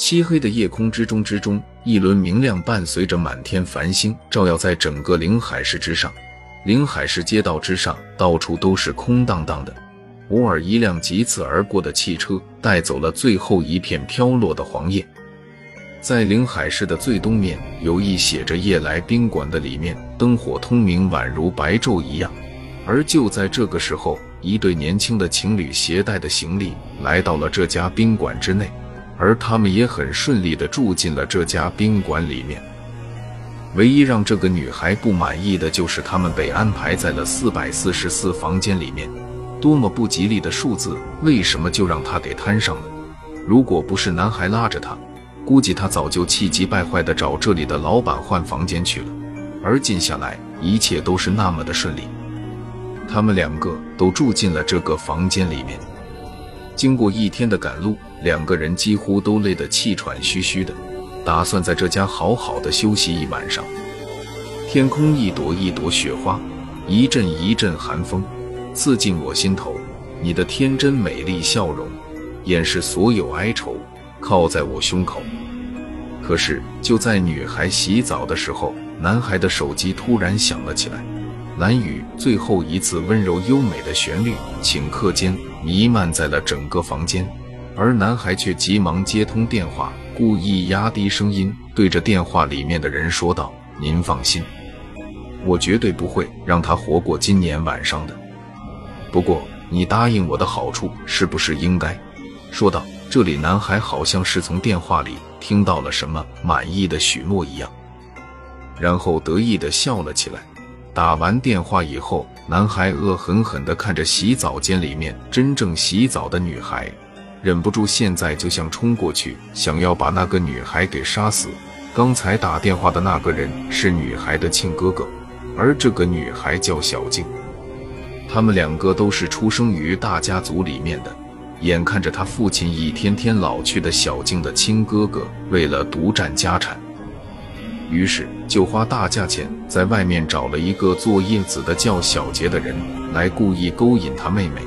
漆黑的夜空之中之中，一轮明亮伴随着满天繁星，照耀在整个临海市之上。临海市街道之上，到处都是空荡荡的，偶尔一辆疾驰而过的汽车带走了最后一片飘落的黄叶。在临海市的最东面，有一写着“夜来宾馆”的里面，灯火通明，宛如白昼一样。而就在这个时候，一对年轻的情侣携带的行李来到了这家宾馆之内，而他们也很顺利地住进了这家宾馆里面。唯一让这个女孩不满意的就是他们被安排在了四百四十四房间里面，多么不吉利的数字！为什么就让她给摊上了？如果不是男孩拉着她。估计他早就气急败坏地找这里的老板换房间去了，而近下来一切都是那么的顺利。他们两个都住进了这个房间里面。经过一天的赶路，两个人几乎都累得气喘吁吁的，打算在这家好好的休息一晚上。天空一朵一朵雪花，一阵一阵寒风，刺进我心头。你的天真美丽笑容，掩饰所有哀愁。靠在我胸口。可是就在女孩洗澡的时候，男孩的手机突然响了起来。蓝雨最后一次温柔优美的旋律，顷刻间弥漫在了整个房间。而男孩却急忙接通电话，故意压低声音，对着电话里面的人说道：“您放心，我绝对不会让他活过今年晚上的。不过你答应我的好处，是不是应该？”说道。这里，男孩好像是从电话里听到了什么，满意的许诺一样，然后得意的笑了起来。打完电话以后，男孩恶狠狠地看着洗澡间里面真正洗澡的女孩，忍不住现在就想冲过去，想要把那个女孩给杀死。刚才打电话的那个人是女孩的亲哥哥，而这个女孩叫小静，他们两个都是出生于大家族里面的。眼看着他父亲一天天老去的小静的亲哥哥，为了独占家产，于是就花大价钱在外面找了一个做叶子的叫小杰的人来故意勾引他妹妹。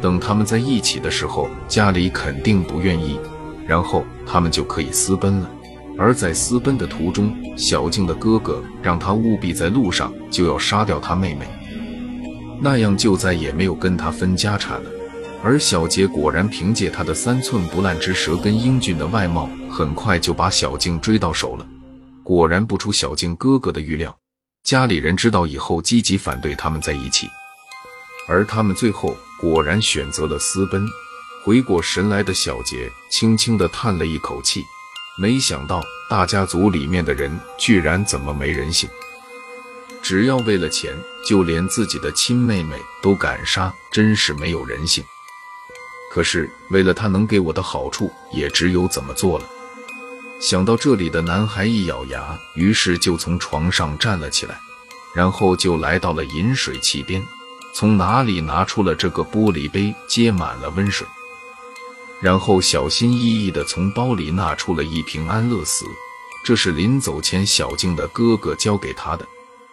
等他们在一起的时候，家里肯定不愿意，然后他们就可以私奔了。而在私奔的途中，小静的哥哥让他务必在路上就要杀掉他妹妹，那样就再也没有跟他分家产了。而小杰果然凭借他的三寸不烂之舌跟英俊的外貌，很快就把小静追到手了。果然不出小静哥哥的预料，家里人知道以后积极反对他们在一起，而他们最后果然选择了私奔。回过神来的小杰轻轻地叹了一口气，没想到大家族里面的人居然怎么没人性，只要为了钱，就连自己的亲妹妹都敢杀，真是没有人性。可是为了他能给我的好处，也只有怎么做了。想到这里的男孩一咬牙，于是就从床上站了起来，然后就来到了饮水器边，从哪里拿出了这个玻璃杯，接满了温水，然后小心翼翼地从包里拿出了一瓶安乐死，这是临走前小静的哥哥交给他的。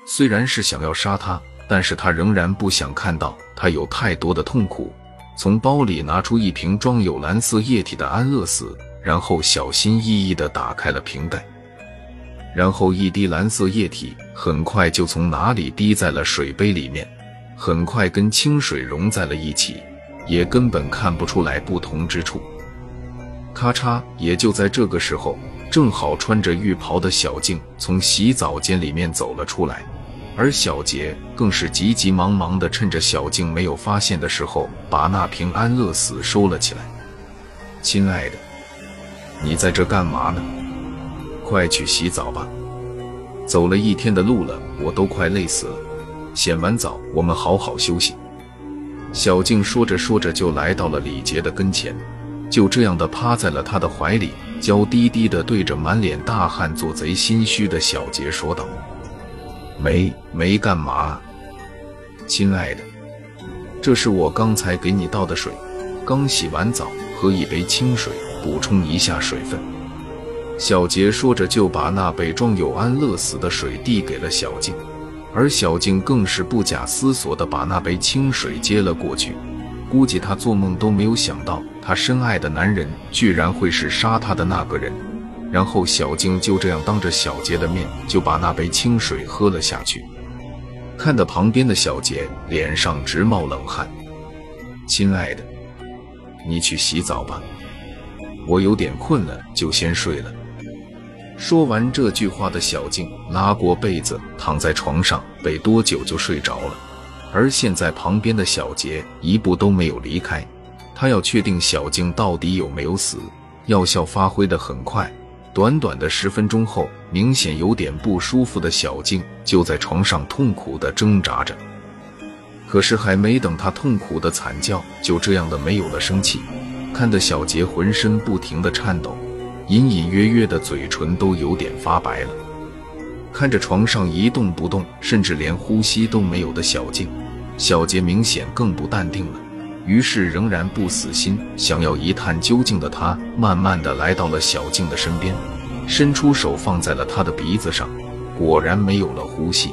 虽然是想要杀他，但是他仍然不想看到他有太多的痛苦。从包里拿出一瓶装有蓝色液体的安乐死，然后小心翼翼地打开了瓶盖，然后一滴蓝色液体很快就从哪里滴在了水杯里面，很快跟清水融在了一起，也根本看不出来不同之处。咔嚓！也就在这个时候，正好穿着浴袍的小静从洗澡间里面走了出来。而小杰更是急急忙忙地趁着小静没有发现的时候，把那瓶安乐死收了起来。亲爱的，你在这干嘛呢？快去洗澡吧。走了一天的路了，我都快累死了。洗完澡，我们好好休息。小静说着说着就来到了李杰的跟前，就这样的趴在了他的怀里，娇滴滴的对着满脸大汗、做贼心虚的小杰说道。没没干嘛，亲爱的，这是我刚才给你倒的水，刚洗完澡，喝一杯清水，补充一下水分。小杰说着，就把那杯装有安乐死的水递给了小静，而小静更是不假思索地把那杯清水接了过去，估计她做梦都没有想到，她深爱的男人居然会是杀她的那个人。然后小静就这样当着小杰的面就把那杯清水喝了下去，看得旁边的小杰脸上直冒冷汗。亲爱的，你去洗澡吧，我有点困了，就先睡了。说完这句话的小静拉过被子躺在床上，没多久就睡着了。而现在旁边的小杰一步都没有离开，他要确定小静到底有没有死。药效发挥的很快，短短的十分钟后，明显有点不舒服的小静就在床上痛苦的挣扎着。可是还没等他痛苦的惨叫，就这样的没有了生气，看得小杰浑身不停的颤抖。隐隐约约的嘴唇都有点发白了，看着床上一动不动，甚至连呼吸都没有的小静，小杰明显更不淡定了。于是仍然不死心，想要一探究竟的他，慢慢的来到了小静的身边，伸出手放在了她的鼻子上，果然没有了呼吸。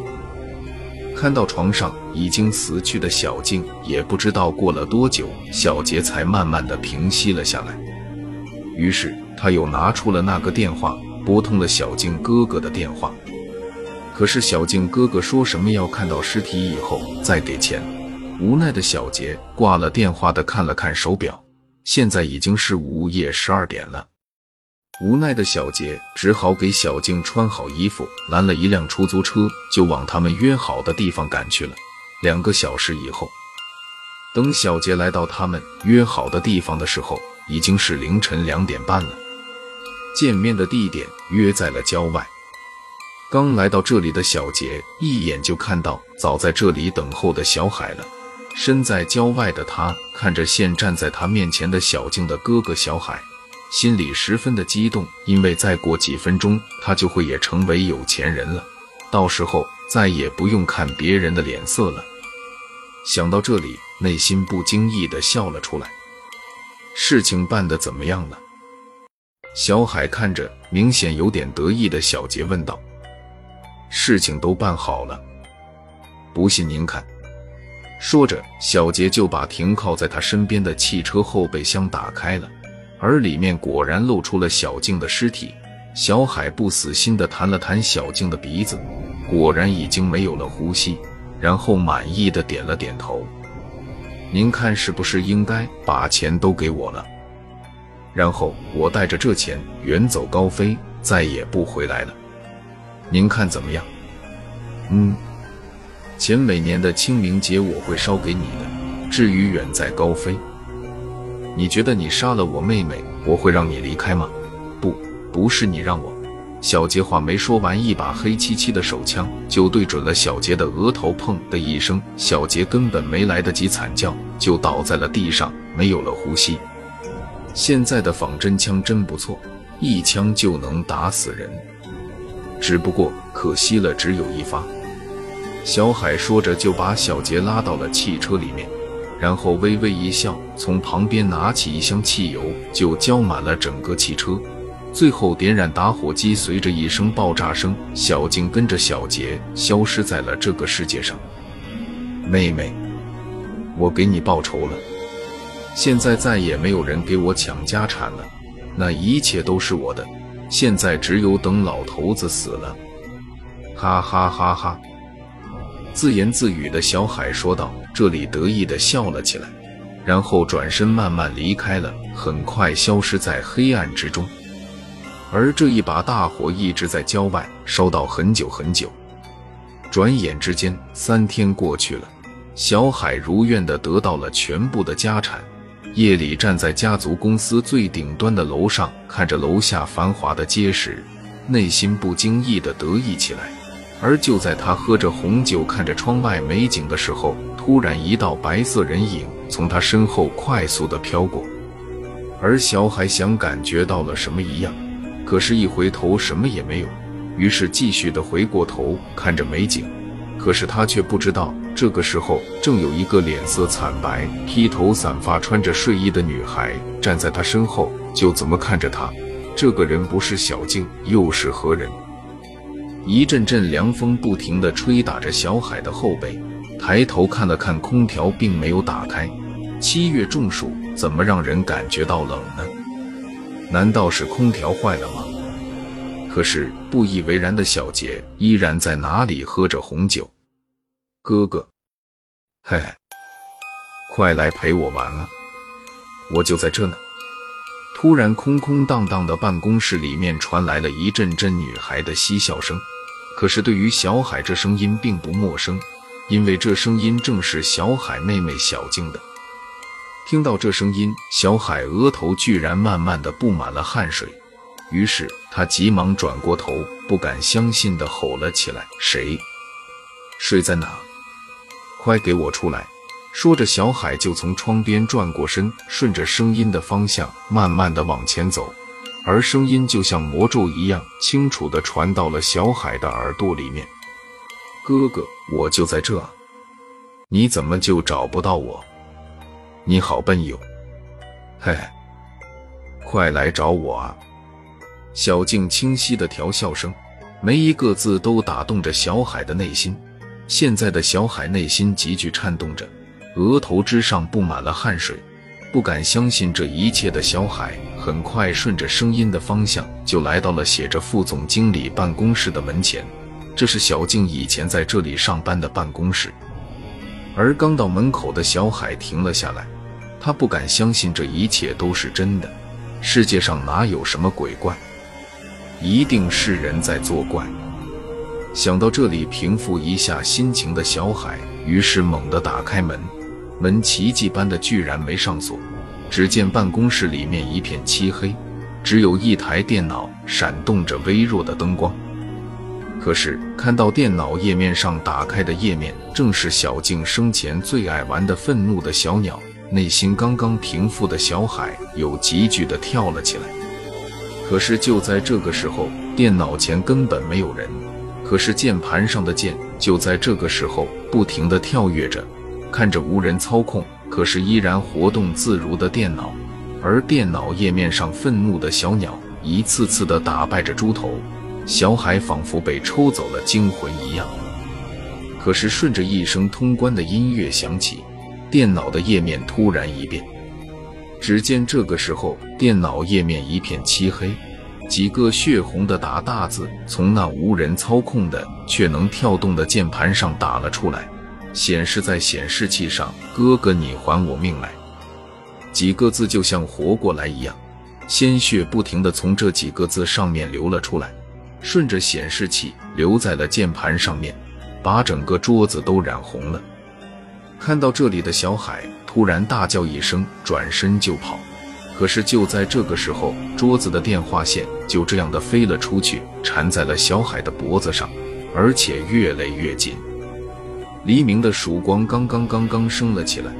看到床上已经死去的小静，也不知道过了多久，小杰才慢慢的平息了下来。于是。他又拿出了那个电话，拨通了小静哥哥的电话。可是小静哥哥说什么要看到尸体以后再给钱。无奈的小杰挂了电话的看了看手表，现在已经是午夜十二点了。无奈的小杰只好给小静穿好衣服，拦了一辆出租车，就往他们约好的地方赶去了。两个小时以后，等小杰来到他们约好的地方的时候，已经是凌晨两点半了。见面的地点约在了郊外。刚来到这里的小杰一眼就看到早在这里等候的小海了。身在郊外的他看着现站在他面前的小静的哥哥小海，心里十分的激动，因为再过几分钟他就会也成为有钱人了，到时候再也不用看别人的脸色了。想到这里，内心不经意的笑了出来。事情办得怎么样了？小海看着明显有点得意的小杰问道：“事情都办好了，不信您看。”说着，小杰就把停靠在他身边的汽车后备箱打开了，而里面果然露出了小静的尸体。小海不死心地弹了弹小静的鼻子，果然已经没有了呼吸，然后满意的点了点头：“您看是不是应该把钱都给我了？”然后我带着这钱远走高飞，再也不回来了。您看怎么样？嗯，钱每年的清明节我会烧给你的。至于远在高飞，你觉得你杀了我妹妹，我会让你离开吗？不，不是你让我。小杰话没说完，一把黑漆漆的手枪就对准了小杰的额头，砰的一声，小杰根本没来得及惨叫，就倒在了地上，没有了呼吸。现在的仿真枪真不错，一枪就能打死人。只不过可惜了，只有一发。小海说着，就把小杰拉到了汽车里面，然后微微一笑，从旁边拿起一箱汽油，就浇满了整个汽车，最后点燃打火机，随着一声爆炸声，小静跟着小杰消失在了这个世界上。妹妹，我给你报仇了。现在再也没有人给我抢家产了，那一切都是我的。现在只有等老头子死了。哈哈哈哈！自言自语的小海说道，这里得意的笑了起来，然后转身慢慢离开了，很快消失在黑暗之中。而这一把大火一直在郊外烧到很久很久。转眼之间，三天过去了，小海如愿的得到了全部的家产。夜里站在家族公司最顶端的楼上，看着楼下繁华的街时，内心不经意的得意起来。而就在他喝着红酒，看着窗外美景的时候，突然一道白色人影从他身后快速的飘过。而小海想感觉到了什么一样，可是，一回头什么也没有，于是继续的回过头看着美景。可是他却不知道，这个时候正有一个脸色惨白、披头散发、穿着睡衣的女孩站在他身后，就怎么看着他。这个人不是小静，又是何人？一阵阵凉风不停地吹打着小海的后背，抬头看了看空调，并没有打开。七月中暑，怎么让人感觉到冷呢？难道是空调坏了吗？可是不以为然的小杰依然在哪里喝着红酒。哥哥，嘿，快来陪我玩啊！我就在这呢。突然，空空荡荡的办公室里面传来了一阵阵女孩的嬉笑声。可是对于小海，这声音并不陌生，因为这声音正是小海妹妹小静的。听到这声音，小海额头居然慢慢的布满了汗水，于是他急忙转过头，不敢相信的吼了起来：“谁？睡在哪？快给我出来！”说着，小海就从窗边转过身，顺着声音的方向慢慢的往前走，而声音就像魔咒一样，清楚的传到了小海的耳朵里面：“哥哥，我就在这，你怎么就找不到我？”你好笨哟，嘿嘿，快来找我啊！小静清晰的调笑声，每一个字都打动着小海的内心。现在的小海内心急剧颤动着，额头之上布满了汗水，不敢相信这一切的小海，很快顺着声音的方向就来到了写着副总经理办公室的门前。这是小静以前在这里上班的办公室。而刚到门口的小海停了下来，他不敢相信这一切都是真的。世界上哪有什么鬼怪？一定是人在作怪。想到这里，平复一下心情的小海，于是猛地打开门，门奇迹般的居然没上锁。只见办公室里面一片漆黑，只有一台电脑闪动着微弱的灯光。可是看到电脑页面上打开的页面，正是小静生前最爱玩的愤怒的小鸟，内心刚刚平复的小海又急剧的跳了起来。可是就在这个时候，电脑前根本没有人，可是键盘上的键就在这个时候不停的跳跃着，看着无人操控，可是依然活动自如的电脑，而电脑页面上愤怒的小鸟一次次的打败着猪头。小海仿佛被抽走了精魂一样，可是顺着一声通关的音乐响起，电脑的页面突然一变。只见这个时候，电脑页面一片漆黑，几个血红的打大字从那无人操控的却能跳动的键盘上打了出来，显示在显示器上：“哥哥，你还我命来！”几个字就像活过来一样，鲜血不停地从这几个字上面流了出来。顺着显示器留在了键盘上面，把整个桌子都染红了。看到这里的小海突然大叫一声，转身就跑。可是就在这个时候，桌子的电话线就这样的飞了出去，缠在了小海的脖子上，而且越勒越紧。黎明的曙光刚刚刚刚升了起来，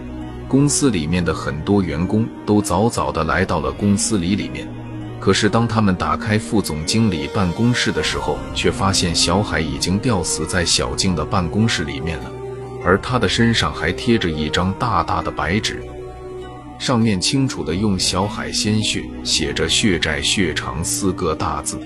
公司里面的很多员工都早早的来到了公司里里面。可是，当他们打开副总经理办公室的时候，却发现小海已经吊死在小静的办公室里面了，而他的身上还贴着一张大大的白纸，上面清楚的用小海鲜血写着“血债血偿”四个大字。